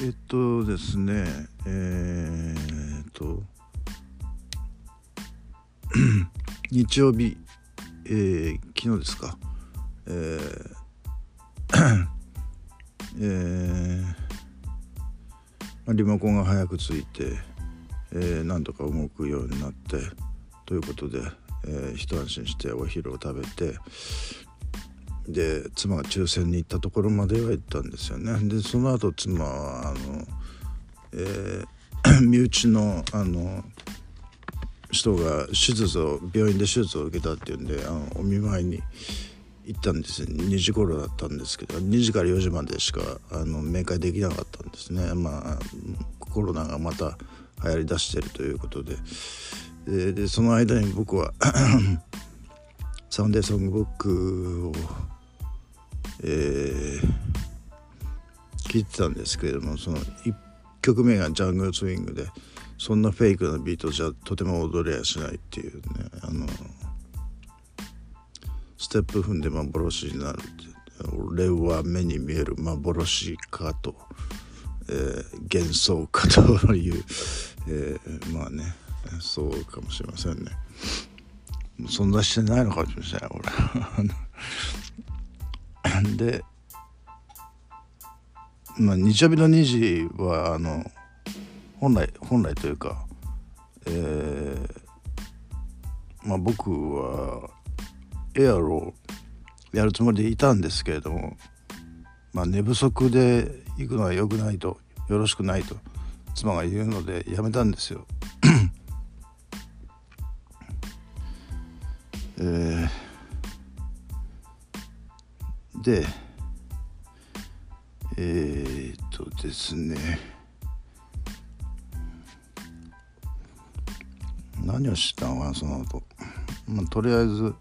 えっとですねえー、っと 日曜日、えー、昨日ですか。えー えー、リモコンが早くついて、えー、なんとか動くようになってということで、えー、一安心してお昼を食べてで妻が抽選に行ったところまでは行ったんですよね。でその後妻、えー、身内のあの人が手術を病院で手術を受けたっていうんであのお見舞いに行ったんです2時頃だったんですけど2時から4時までしかあの面会できなかったんですね。まあコロナがまた流行りだしてるということで。でその間に僕は サンデーソングブックをえー、聞いてたんですけれどもその1曲目がジャングルスイングでそんなフェイクなビートじゃとても踊れやしないっていうねあのステップ踏んで幻になるって俺は目に見える幻かと、えー、幻想かという、えー、まあねそうかもしれませんね。存在してないのかもしれない俺。でまあ日曜日の2時はあの本来本来というか、えー、まあ僕はエアロをやるつもりでいたんですけれども、まあ、寝不足で行くのは良くないとよろしくないと妻が言うのでやめたんですよ。えーでえー、っとですね。何をしたのかなその後、まあ、とりあえず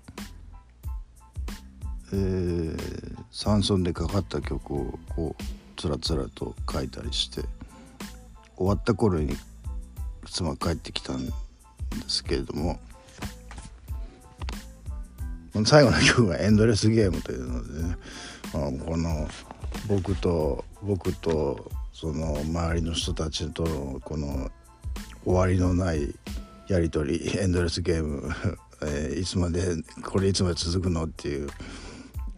えー、サンソンでかかった曲をこうつらつらと書いたりして終わった頃に妻帰ってきたんですけれども最後の曲が「エンドレスゲーム」というのでね、まあ、この僕と僕とその周りの人たちとのこの終わりのないやり取りエンドレスゲーム、えー、いつまでこれいつまで続くのっていう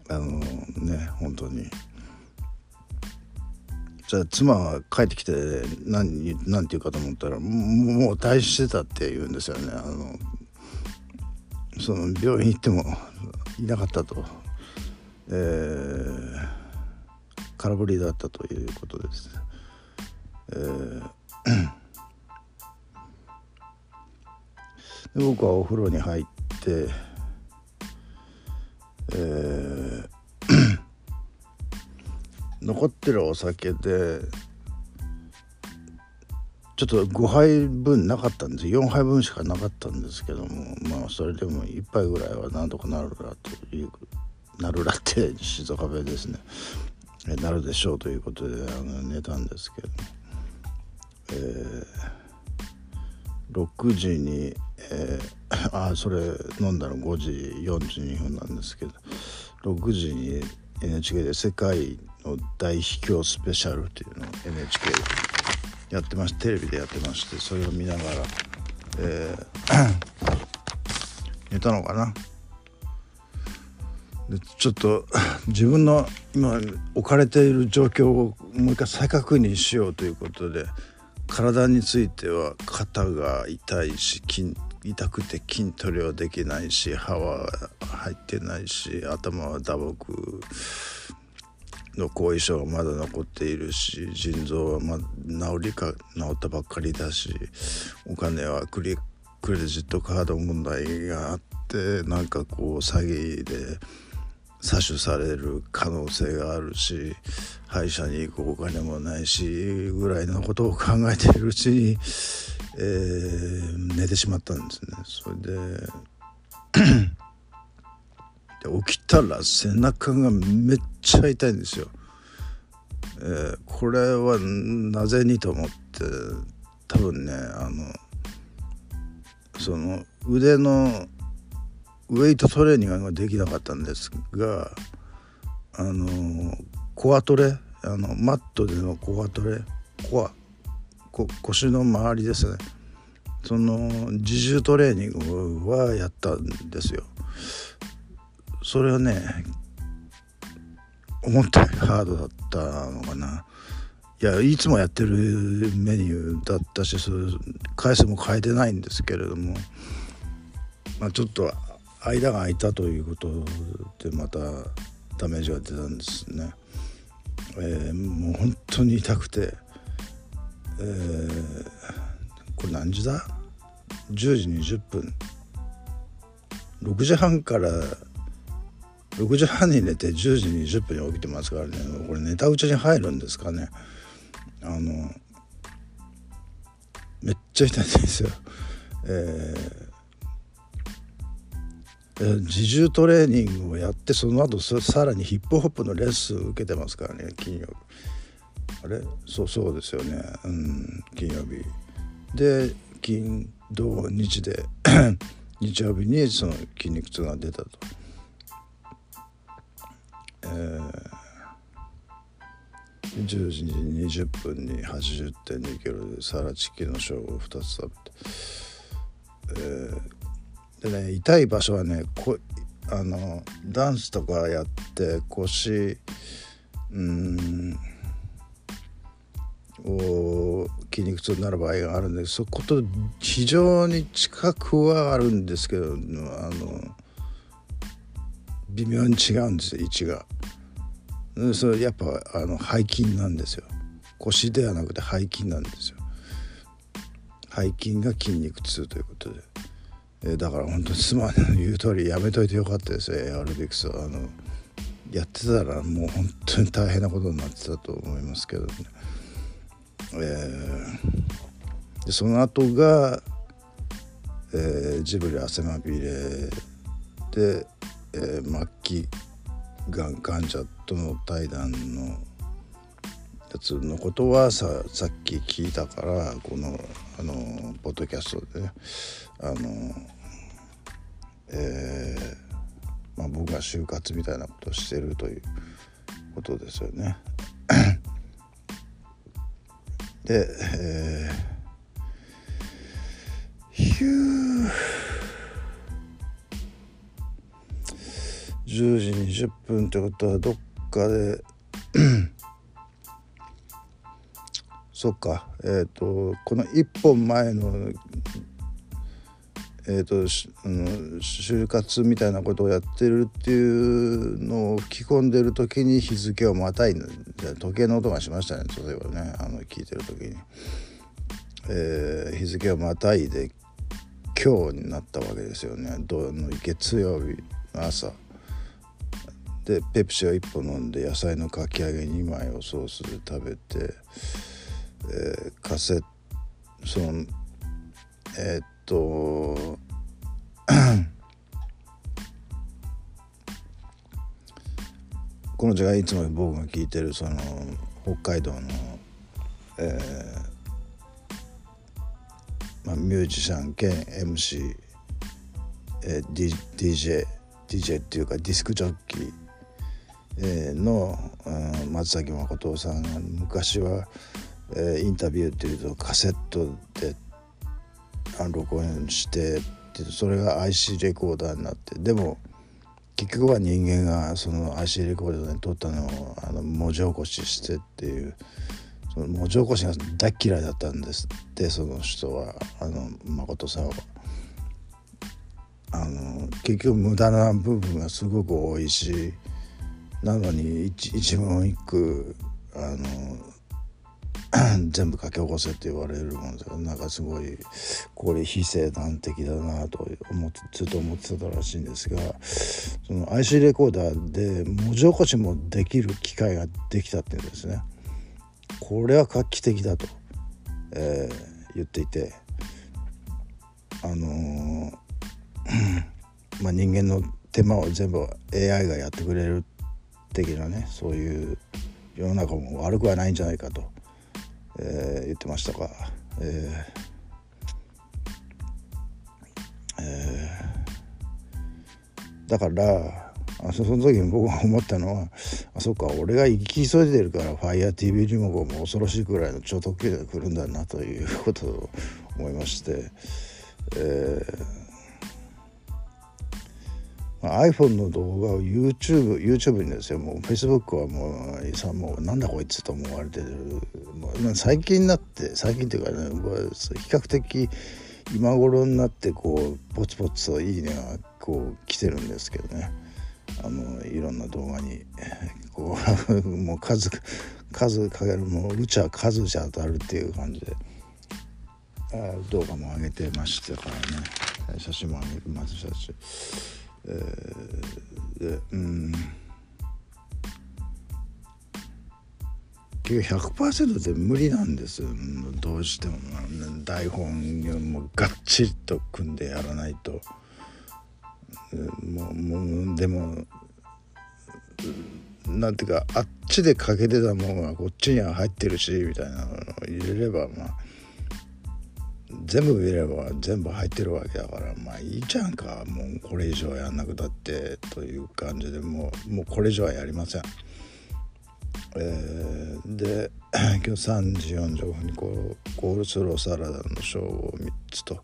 あのね本当に。じゃあ妻は帰ってきて何何て言うかと思ったらもう退院してたって言うんですよねあのその病院行ってもいなかったと、えー、空振りだったということです。えー、で僕はお風呂に入って、えー、残ってるお酒でちょっと5杯分なかったんです4杯分しかなかったんですけどもまあそれでも1杯ぐらいはなんとかなるらというなるらって静岡弁ですねなるでしょうということであの寝たんですけど、えー、6時に、えー、あそれ飲んだの5時42分なんですけど。6時に NHK で「世界の大秘境スペシャル」というのを NHK やってましてテレビでやってましてそれを見ながら、えー、寝たのかな。でちょっと自分の今置かれている状況をもう一回再確認しようということで体については肩が痛いし筋痛くて筋トレはできないし歯は入ってないし頭は打撲の後遺症がまだ残っているし腎臓はま治りか治ったばっかりだしお金はクレクレジットカード問題があってなんかこう詐欺で詐取される可能性があるし歯医者に行くお金もないしぐらいのことを考えているうちに、えー、寝てしまったんですね。それでで起きたら背中がめっちゃ痛いんですよ。えー、これはなぜにと思って多分ねあのその腕のウェイトトレーニングができなかったんですがあのコアトレあのマットでのコアトレこはこ腰の周りですね。その自重トレーニングはやったんですよ。それはね思ったよりハードだったのかな。いやいつもやってるメニューだったしそ回数も変えてないんですけれども、まあ、ちょっと間が空いたということでまたダメージが出たんですね。えー、もう本当に痛くて、えー、これ何時だ ?10 時20分6時半から6時半に寝て10時20分に起きてますからねこれ寝たうちに入るんですかねあのめっちゃ痛いんですよ。えー、自重トレーニングをやってその後さらにヒップホップのレッスン受けてますからね金曜日。あれ？そうそうですよね。うん。金曜日。で金土日で 日曜日にその筋肉痛が出たと。えー10時20分に80.2キロでサラチキのショーを2つ食べて、えー、でね痛い場所はねこあのダンスとかやって腰うんを筋肉痛になる場合があるんでそこと非常に近くはあるんですけどあの微妙に違うんですよ位置が。それやっぱあの背筋なんですよ。腰ではなくて背筋なんですよ。背筋が筋肉痛ということで、え、だから本当に妻の言う通りやめといてよかったですよ。エアロビクスはあのやってたらもう本当に大変なことになってたと思いますけどね、えー、でその後が、えー、ジブリ汗まみれで、えー、末期がん患者との対談のやつのことはささっき聞いたからこのあのポッドキャストでねあのえー、まあ、僕が就活みたいなことをしてるということですよね。で、えー、ヒュー10時20分ってことはどっかでそっか。えっ、ー、とこの1本前のえーと、就活みたいなことをやってるっていうのを吹き込んでる時に日付をまたい時計の音がしましたね例えばねあの聞いてる時に、えー、日付をまたいで今日になったわけですよね。どの月曜日の朝。でペプシを1本飲んで野菜のかき揚げ2枚をソースで食べて、えー、カセそのえー、っと この時間いつも僕が聞いてるその北海道の、えーまあ、ミュージシャン兼 MC、えー、D DJ DJ っていうかディスクジョッキーのうん松崎誠さんが昔は、えインタビューっていうとカセットで録音してってそれが IC レコーダーになってでも結局は人間がその IC レコーダーに撮ったのをあの文字起こししてっていうその文字起こしが大嫌いだったんですってその人はあの誠さんは。あの結局無駄な部分がすごく多いしなのに一一文一句あの 全部書き起こせって言われるもんですなんかすごいこれ非正断的だなと思ってずっと思ってたらしいんですがその IC レコーダーで文字起こしもできる機会ができたっていうんですね。これは画期的だと、えー、言っていてあのー、まあ人間の手間を全部 AI がやってくれる的なねそういう世の中も悪くはないんじゃないかと、えー、言ってましたが、えーえー、だからあその時に僕が思ったのはあそっか俺が生き急いでるから FireTV リモコンも恐ろしいくらいの超特急が来るんだなということを思いまして、えー、iPhone の動画を YouTube, YouTube にですよ。もう Facebook はもうさもうなんだこいつと思われてる。最近になって最近っていうかね比較的今頃になってこうポツポツと「いいね」がこう来てるんですけどね。あのいろんな動画にこう もう数数かけるもううちは数じゃ当たるっていう感じで。動画も上げてましたからね。写真も上げてましたし、えー、でうん。結局100%で無理なん。ですどうしても台本もうがっちりと組ん。でやらないともうもうでもなん。ていうかあっちでかけてたもん。がこっちには入ってるしみたいなのを入れればまあ全部見れば全部入ってるわけだからまあいいじゃんか。もうこれ以上やんなくたってという感じでもうもうこれ以上はやりません。えー、で 今日3時45分にこうコールスローサラダのショーを3つと、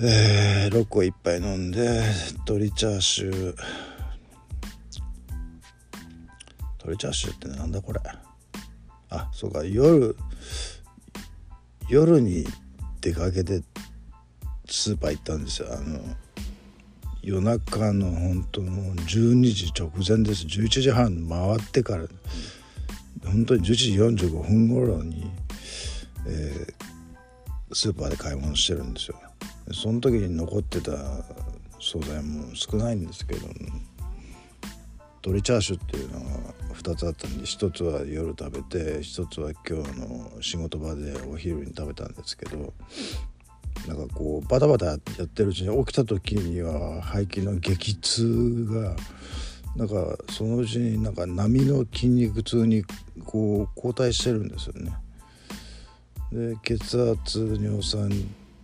えー、6個1杯飲んで鶏チャーシュー。鶏チャーシューってなんだこれ？あそうか夜夜に出かけてスーパー行ったんですよ。あの夜中の本当もう12時直前です。11時半回ってから。本当に11時45分頃に、えー、スーパーで買い物してるんですよ。その時に残ってた素材も少ないんですけど鶏チャーシューっていうのが2つあったんで1つは夜食べて1つは今日の仕事場でお昼に食べたんですけどなんかこうバタバタやってるうちに起きた時には背筋の激痛がなんかそのうちになんか波の筋肉痛にこう後退してるんですよね。で血圧尿酸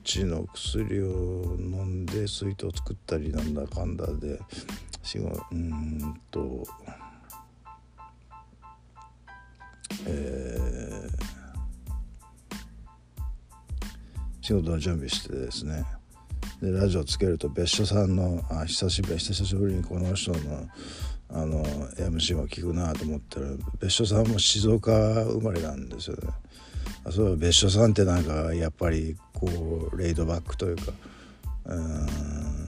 値の薬を飲んで水筒作ったりなんだかんだでうんとえー仕事の準備してですね。でラジオつけると別所さんのあ久しぶり久しぶりにこの人のあの MC も聞くなと思ったら別所さんも静岡生まれなんですよね。あそう別所さんってなんかやっぱりこうレイドバックというかうん。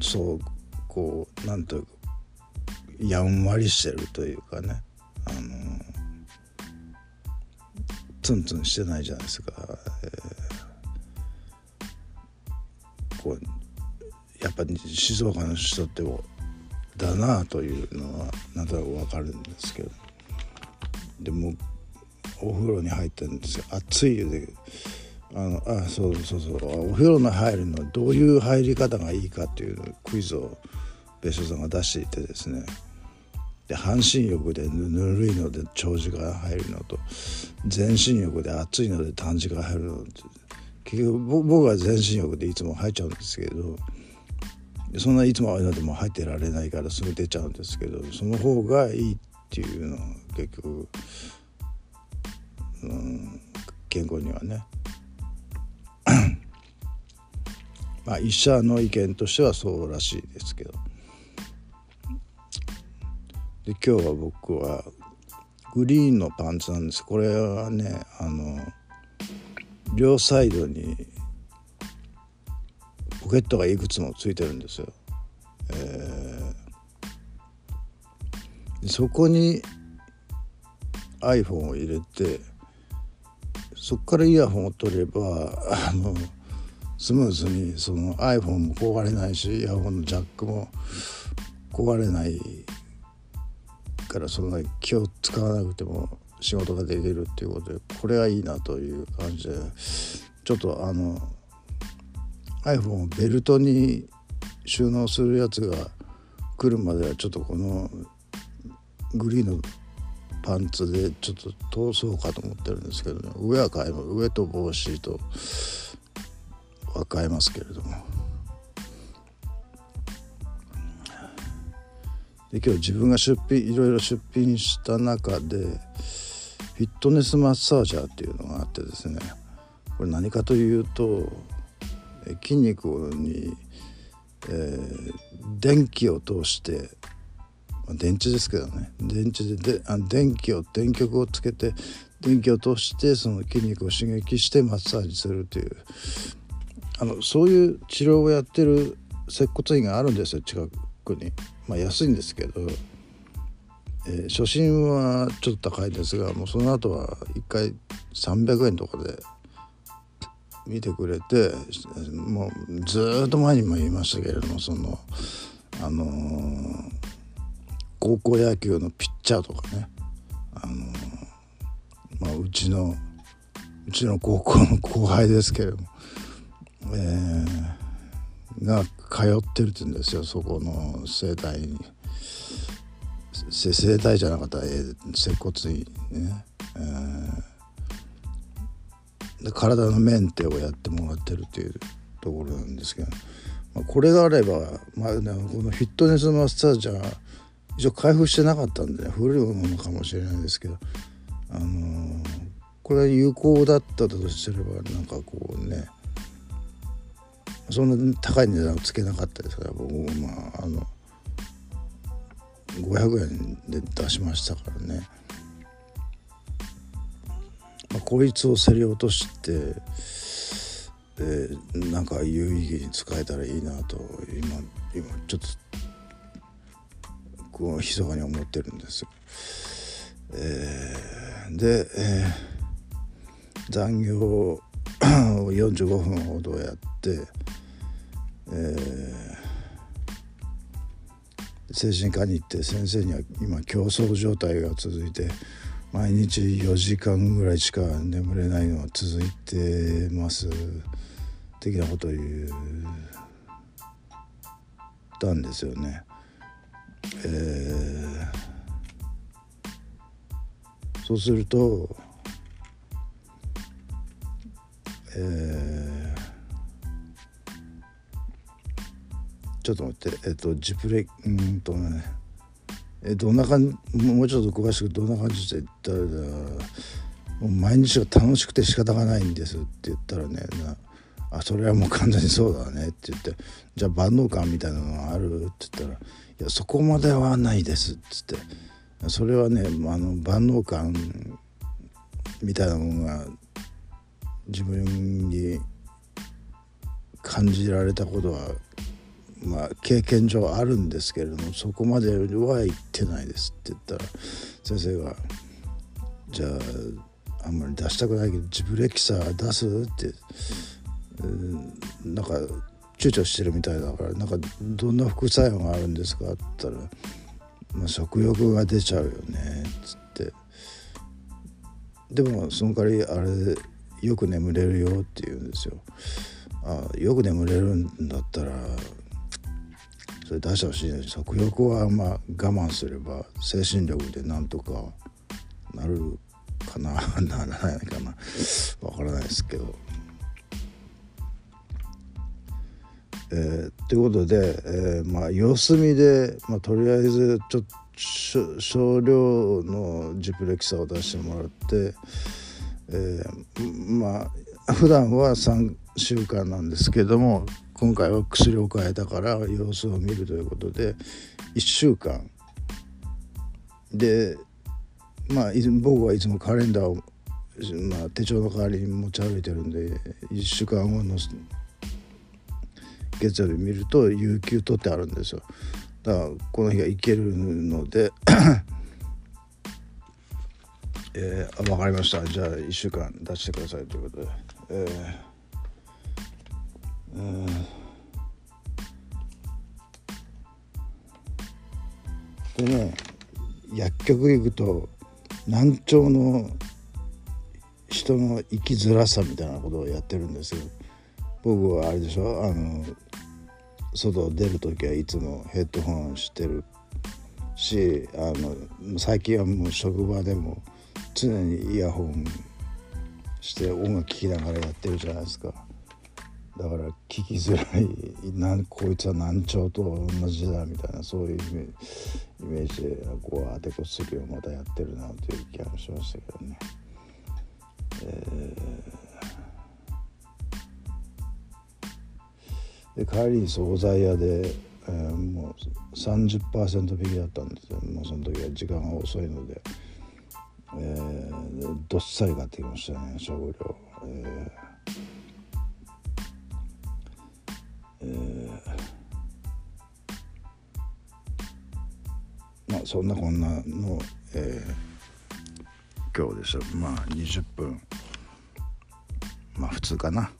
そうこうなんというやんわりしてるというかね。あのツンツンしてないじゃないですか、えー、こうやっぱり静岡の人ってだなあというのはなんとなく分かるんですけど。でもお風呂に入ったんですよ。熱い湯であのあそうそうそう。お風呂の入るのはどういう入り方がいいかっていうクイズを別所さんが出していてですね。で半身浴でぬるいので長時間入るのと。全身浴で熱いので短時間入るのって。結局僕は全身浴でいつも入っちゃうんですけどそんないつもあれでも入ってられないからすぐ出ちゃうんですけどその方がいいっていうのは結局、うん、健康にはね。まあ医者の意見としてはそうらしいですけど。で今日は僕はグリーンのパンツなんですこれはねあの両サイドにポケットがいくつもついてるんですよ。えー、そこに iPhone を入れてそこからイヤホンを取ればあのスムーズにその iPhone も壊れないしイヤホンのジャックも壊れないからそんなに気を使わなくても仕事ができるっていうことでこれはいいなという感じでちょっとあの iPhone をベルトに収納するやつが来るまではちょっとこのグリーンのパンツでちょっと通そうかと思ってるんですけどね。上は買えば上と帽子とは買えますけれども。で今日自分が出品いろいろ出品した中でフィットネスマッサージャーっていうのがあってですね。これ何かというと筋肉に、えー、電気を通して電池ですけどね。電池でであ電気を電極をつけて電気を通してその筋肉を刺激してマッサージするという。あのそういう治療をやってる接骨院があるんですよ近くに。まあ安いんですけど。えー、初診はちょっと高いですがもうその後は1回300円とかで見てくれてもうずっと前にも言いましたけれどもそのあのー、高校野球のピッチャーとかね。あのー、まあ、うちのうちの高校の後輩ですけれども、えー、が通ってるって言うんですよそこの整体に。生体じゃなかったら、えー、接骨院ね、えー、で体のメンテをやってもらってるっていうところなんですけど、まあ、これがあれば、まあね、このフィットネスマッサージは一応開封してなかったんで、ね、古いものかもしれないですけど、あのー、これは有効だったとすればなんかこうねそんな高い値段をつけなかったですから僕もまああの500円で出しましたからね、まあ、こいつを競り落としてえー、なんか有意義に使えたらいいなと今今ちょっとこう密かに思ってるんですよ。えー、で、えー、残業を45分ほどやって、えー精神科に行って先生には今競争状態が続いて毎日4時間ぐらいしか眠れないのは続いてます的なことを言ったんですよね。えー、そうすると、えーちょっと待ってえっとジプレうんとねえどんな感じもうちょっと詳しくどんな感じで言ったら毎日が楽しくて仕方がないんですって言ったらねあそれはもう完全にそうだねって言ってじゃあ万能感みたいなのがあるって言ったら「いやそこまではないです」っつってそれはねあの万能感みたいなものが自分に感じられたことはまあ、経験上あるんですけれどもそこまでは言ってないですって言ったら先生が「じゃああんまり出したくないけどジブレキサー出す?」って、うん、なんか躊躇してるみたいだからなんかどんな副作用があるんですかって言ったら「まあ、食欲が出ちゃうよね」っつってでもその代わりあれよく眠れるよって言うんですよ。あよく眠れるんだったらそれ出してほしいね食欲はまあ我慢すれば精神力でなんとかなるかなならないかな わからないですけど。えー、ということで、えー、まあ様子見で、まあ、とりあえずちょっと少量のジプレキサを出してもらって、えー、まあ普段は3週間なんですけども今回は薬を変えたから様子を見るということで1週間。でまあ僕はいつもカレンダーを、まあ、手帳の代わりに持ち歩いてるんで1週間後の月曜日見ると有給取ってあるんですよ。だからこの日が行けるのでえー、分かりました。じゃあ1週間出してくださいということで。えーでね薬局行くと難聴の人の生きづらさみたいなことをやってるんですよ。僕はあれでしょ？あの外出る時はいつもヘッドホンしてるしあの最近はもう職場でも常にイヤホンして音楽聴きながらやってるじゃないですか。だから聞きづらい。なんこいつは難聴と同じだみたいなそういうイメージ。でこう当てこすりをまたやってるなという気がしましたけどね。えー、で帰りに惣菜屋で、えー、もう30%引きだったんですよ。もうその時は時間が遅いので、えー、どっさり買ってきましたね食料。えーえー、まあそんなこんなの、えー、今日でしょまあ20分。まあ普通かな。